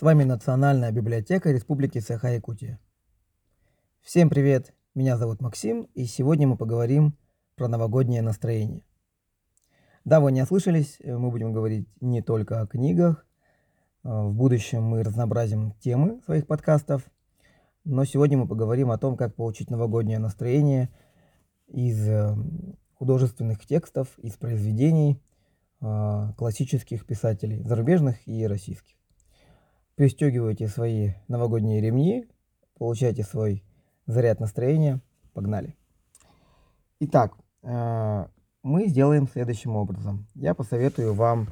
С вами Национальная библиотека Республики Саха-Якутия. Всем привет, меня зовут Максим, и сегодня мы поговорим про новогоднее настроение. Да, вы не ослышались, мы будем говорить не только о книгах. В будущем мы разнообразим темы своих подкастов, но сегодня мы поговорим о том, как получить новогоднее настроение из э, художественных текстов, из произведений э, классических писателей, зарубежных и российских пристегивайте свои новогодние ремни, получайте свой заряд настроения. Погнали. Итак, э, мы сделаем следующим образом. Я посоветую вам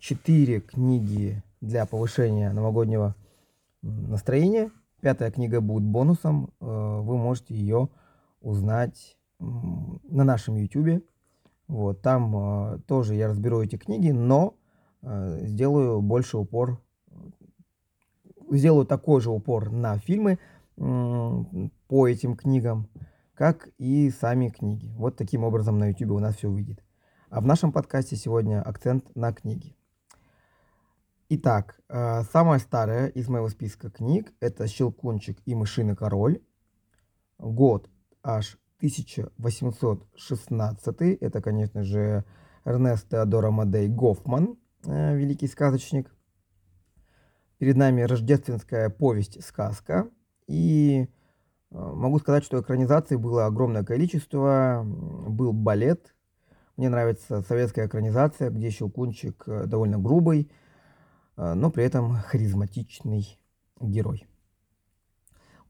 четыре книги для повышения новогоднего настроения. Пятая книга будет бонусом. Э, вы можете ее узнать на нашем YouTube. Вот, там э, тоже я разберу эти книги, но сделаю больше упор сделаю такой же упор на фильмы по этим книгам, как и сами книги. Вот таким образом на YouTube у нас все выйдет. А в нашем подкасте сегодня акцент на книги. Итак, э, самая старая из моего списка книг это «Щелкунчик и мышиный король». Год аж 1816. Это, конечно же, Эрнест Теодор Амадей Гофман, э, великий сказочник. Перед нами рождественская повесть-сказка. И э, могу сказать, что экранизаций было огромное количество. Был балет. Мне нравится советская экранизация, где Щелкунчик э, довольно грубый, э, но при этом харизматичный герой.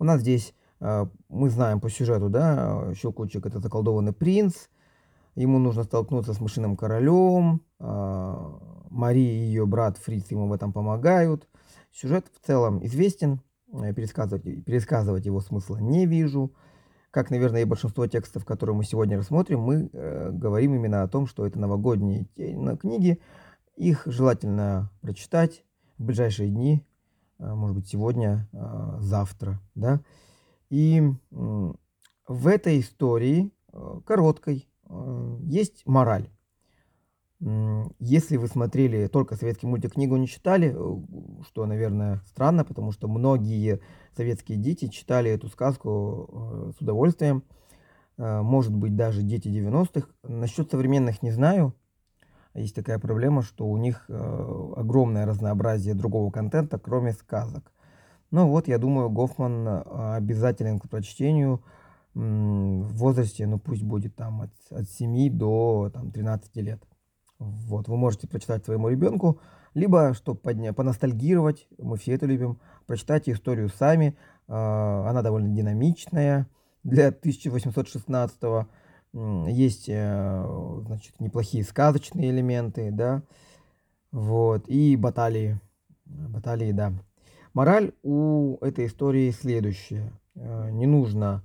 У нас здесь, мы знаем по сюжету, да, Щелкунчик это заколдованный принц, ему нужно столкнуться с мышиным королем, Мария и ее брат Фриц ему в этом помогают – Сюжет в целом известен, э, пересказывать, пересказывать его смысла не вижу. Как, наверное, и большинство текстов, которые мы сегодня рассмотрим, мы э, говорим именно о том, что это новогодние книги. Их желательно прочитать в ближайшие дни, э, может быть, сегодня, э, завтра. Да? И э, в этой истории, э, короткой, э, есть мораль. Если вы смотрели только советский мультик, книгу не читали, э, что, наверное, странно, потому что многие советские дети читали эту сказку э, с удовольствием. Э, может быть, даже дети 90-х. Насчет современных не знаю. Есть такая проблема, что у них огромное разнообразие другого контента, кроме сказок. Ну вот, я думаю, Гофман обязателен к прочтению в возрасте, ну пусть будет там от, от 7 до там, 13 лет. Вот, вы можете прочитать своему ребенку, либо, чтобы подня- поностальгировать, мы все это любим, прочитайте историю сами, а, она довольно динамичная для 1816 есть, э, значит, неплохие сказочные элементы, да, вот, и баталии, баталии, да. Мораль у этой истории следующая. Э, не нужно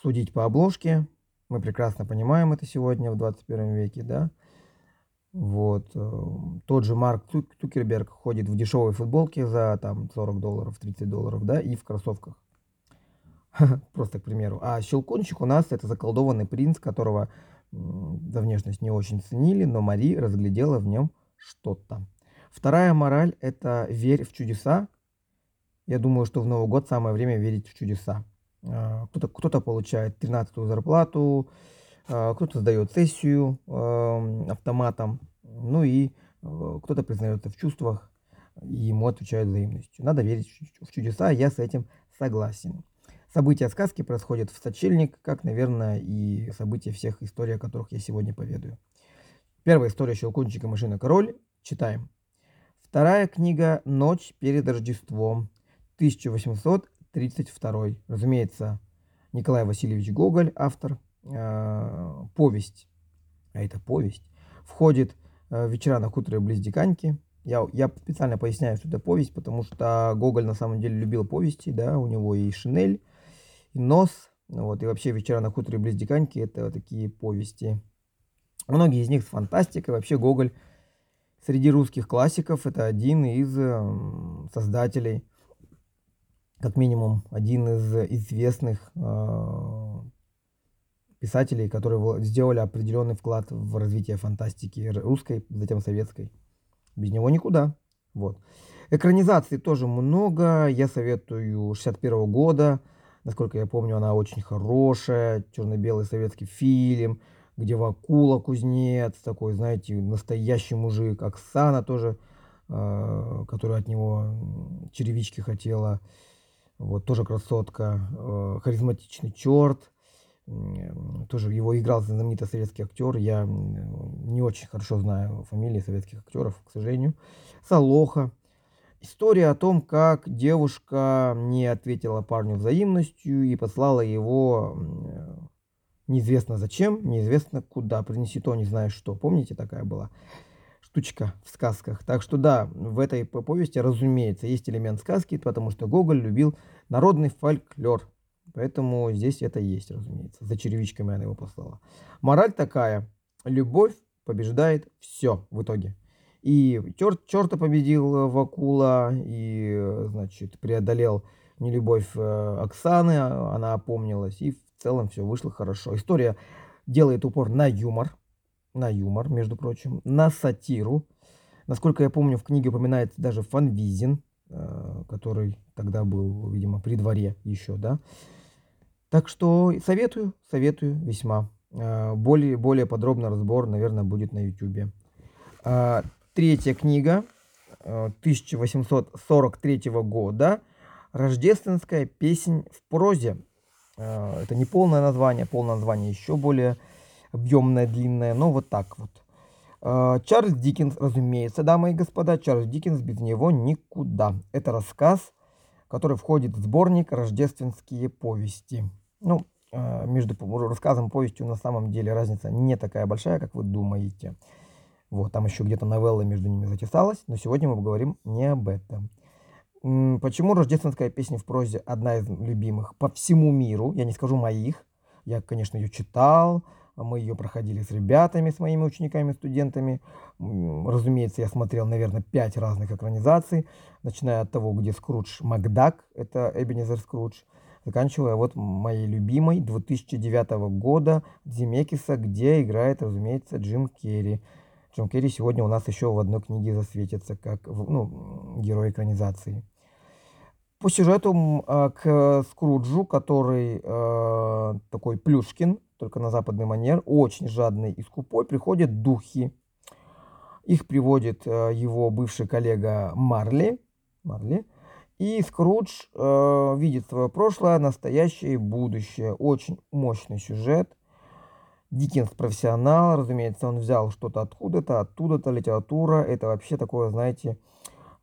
судить по обложке, мы прекрасно понимаем это сегодня в 21 веке, да, вот. Э, тот же Марк Цукерберг ходит в дешевой футболке за там 40 долларов, 30 долларов, да, и в кроссовках. Просто к примеру. А Щелкунчик у нас это заколдованный принц, которого за внешность не очень ценили, но Мари разглядела в нем что-то. Вторая мораль – это верь в чудеса. Я думаю, что в Новый год самое время верить в чудеса. А, кто-то кто получает 13-ю зарплату, кто-то сдает сессию автоматом, ну и э, кто-то признается в чувствах и ему отвечают взаимностью. Надо верить в чудеса, я с этим согласен. События сказки происходят в сочельник, как, наверное, и события всех историй, о которых я сегодня поведаю. Первая история «Щелкунчик и машина король». Читаем. Вторая книга «Ночь перед Рождеством», 1832. Разумеется, Николай Васильевич Гоголь, автор – э, повесть, а это повесть, входит э, «Вечера на хуторе близ Диканьки». Я, я специально поясняю, что это повесть, потому что Гоголь на самом деле любил повести, да, у него и «Шинель», и «Нос», вот, и вообще «Вечера на хуторе близ Диканьки» — это такие повести. Многие из них с фантастикой, вообще Гоголь среди русских классиков это один из э, создателей, как минимум один из известных э, писателей, которые сделали определенный вклад в развитие фантастики русской, затем советской. Без него никуда. Вот. Экранизаций тоже много. Я советую 61 года. Насколько я помню, она очень хорошая. Черно-белый советский фильм, где Вакула кузнец, такой, знаете, настоящий мужик. Оксана тоже, э, которая от него черевички хотела. Вот, тоже красотка. Э, харизматичный черт. Тоже его играл знаменитый советский актер. Я не очень хорошо знаю фамилии советских актеров, к сожалению. Салоха. История о том, как девушка не ответила парню взаимностью и послала его неизвестно зачем, неизвестно куда. Принеси то, не знаешь что. Помните, такая была штучка в сказках. Так что да, в этой повести, разумеется, есть элемент сказки, потому что Гоголь любил народный фольклор. Поэтому здесь это есть, разумеется. За черевичками она его послала. Мораль такая. Любовь побеждает все в итоге. И черт, черта победил Вакула, и, значит, преодолел нелюбовь э, Оксаны, а, она опомнилась, и в целом все вышло хорошо. История делает упор на юмор, на юмор, между прочим, на сатиру. Насколько я помню, в книге упоминается даже Фанвизин, э, который тогда был, видимо, при дворе еще, да. Так что советую, советую весьма. Э, более, более подробный разбор, наверное, будет на YouTube. А, третья книга 1843 э, года «Рождественская песнь в прозе». Э, это не полное название, полное название еще более объемное, длинное, но вот так вот. Чарльз Диккенс, разумеется, дамы и господа, Чарльз Диккенс без него никуда. Это рассказ, который входит в сборник «Рождественские повести». Ну, а, между рассказом и повестью на самом деле разница не такая большая, как вы думаете. Вот, там еще где-то новелла между ними затесалась, но сегодня мы поговорим не об этом. Почему рождественская песня в прозе одна из любимых по всему миру? Я не скажу моих. Я, конечно, ее читал, мы ее проходили с ребятами, с моими учениками, студентами. Разумеется, я смотрел, наверное, пять разных экранизаций, начиная от того, где Скрудж Макдак, это Эбенезер Скрудж, заканчивая вот моей любимой 2009 года Земекиса, где играет, разумеется, Джим Керри. Джим Керри сегодня у нас еще в одной книге засветится, как ну, герой экранизации. По сюжету э, к Скруджу, который э, такой Плюшкин, только на западный манер, очень жадный и скупой, приходят духи. Их приводит э, его бывший коллега Марли, Марли и Скрудж э, видит свое прошлое, настоящее и будущее. Очень мощный сюжет. Диккенс профессионал, разумеется, он взял что-то откуда-то, оттуда-то, литература. Это вообще такое, знаете,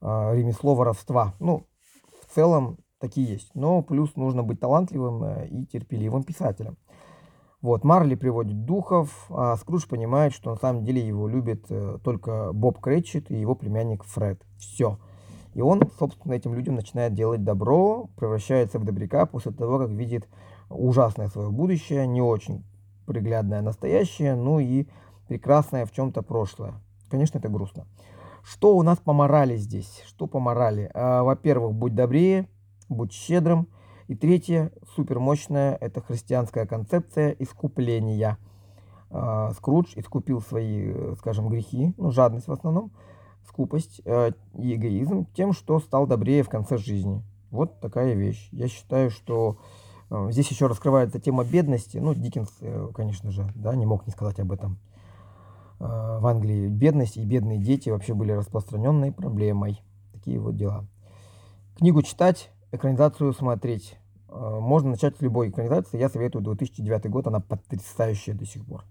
э, ремесло воровства. Ну, в целом такие есть. Но плюс нужно быть талантливым э, и терпеливым писателем. Вот, Марли приводит духов, а Скрудж понимает, что на самом деле его любит э, только Боб Крэтчет и его племянник Фред. Все. И он, собственно, этим людям начинает делать добро, превращается в добряка после того, как видит ужасное свое будущее, не очень приглядное настоящее, ну и прекрасное в чем-то прошлое. Конечно, это грустно. Что у нас по морали здесь? Что по морали? А, во-первых, будь добрее, будь щедрым. И третье, супер мощная, это христианская концепция искупления. А, Скрудж искупил свои, э, скажем, грехи, ну, жадность в основном, скупость э, и эгоизм тем, что стал добрее в конце жизни. Вот такая вещь. Я считаю, что э, здесь еще раскрывается тема бедности. Ну, Диккенс, э, конечно же, да, не мог не сказать об этом. В Англии бедность и бедные дети вообще были распространенной проблемой. Такие вот дела. Книгу читать, экранизацию смотреть. Можно начать с любой экранизации. Я советую 2009 год, она потрясающая до сих пор.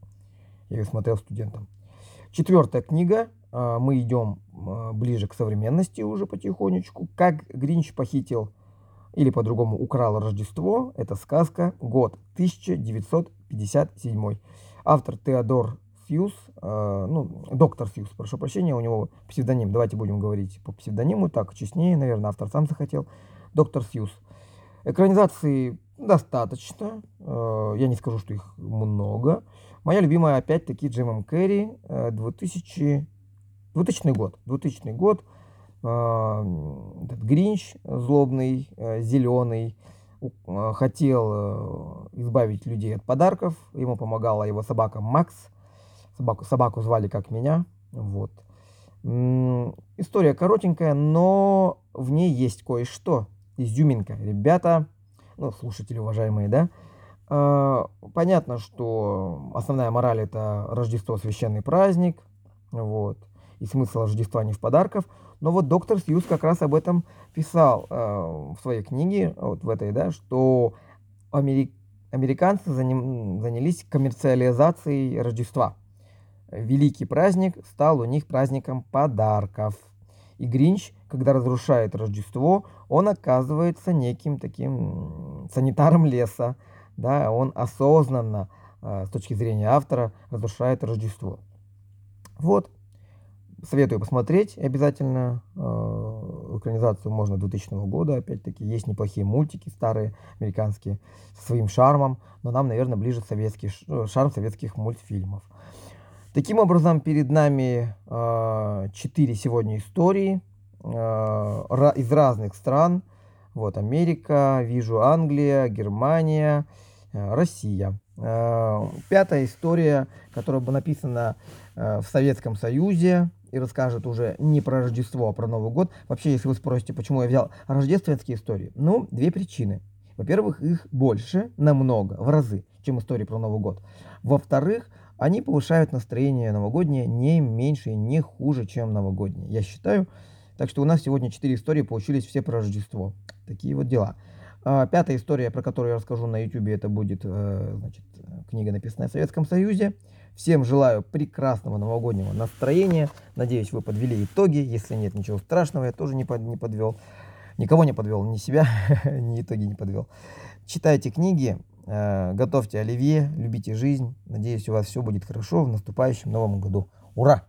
Я ее смотрел студентам. Четвертая книга мы идем а, ближе к современности уже потихонечку. Как Гринч похитил или по-другому украл Рождество, это сказка, год 1957. Автор Теодор Фьюз, э, ну, доктор Фьюз, прошу прощения, у него псевдоним, давайте будем говорить по псевдониму, так честнее, наверное, автор сам захотел, доктор Фьюз. Экранизации достаточно, э, я не скажу, что их много. Моя любимая, опять-таки, Джимом Керри, 2000 2000 год. 2000 год. Э, этот Гринч злобный, э, зеленый, э, хотел избавить людей от подарков. Ему помогала его собака Макс. Собаку, собаку звали как меня. Вот. История коротенькая, но в ней есть кое-что. Изюминка. Ребята, ну, слушатели уважаемые, да, понятно, что основная мораль это Рождество священный праздник, вот, и смысл Рождества не в подарках. Но вот доктор Сьюз как раз об этом писал э, в своей книге, вот в этой, да, что америк... американцы заним... занялись коммерциализацией Рождества. Великий праздник стал у них праздником подарков. И Гринч, когда разрушает Рождество, он оказывается неким таким санитаром леса. Да, он осознанно, э, с точки зрения автора, разрушает Рождество. Вот, Советую посмотреть обязательно. Э, экранизацию можно 2000 года, опять-таки. Есть неплохие мультики старые, американские, со своим шармом. Но нам, наверное, ближе советский, э, шарм советских мультфильмов. Таким образом, перед нами э, четыре сегодня истории из разных стран. Вот Америка, вижу Англия, Германия, Россия. Пятая история, которая была написана в Советском Союзе, и расскажет уже не про Рождество, а про Новый год. Вообще, если вы спросите, почему я взял рождественские истории, ну, две причины. Во-первых, их больше, намного, в разы, чем истории про Новый год. Во-вторых, они повышают настроение новогоднее не меньше и не хуже, чем новогоднее, я считаю. Так что у нас сегодня четыре истории получились все про Рождество. Такие вот дела. А, пятая история, про которую я расскажу на YouTube, это будет э, значит, книга, написанная в Советском Союзе. Всем желаю прекрасного новогоднего настроения. Надеюсь, вы подвели итоги. Если нет ничего страшного, я тоже не, под, не подвел. Никого не подвел, ни себя, ни итоги не подвел. Читайте книги, э, готовьте оливье, любите жизнь. Надеюсь, у вас все будет хорошо в наступающем новом году. Ура!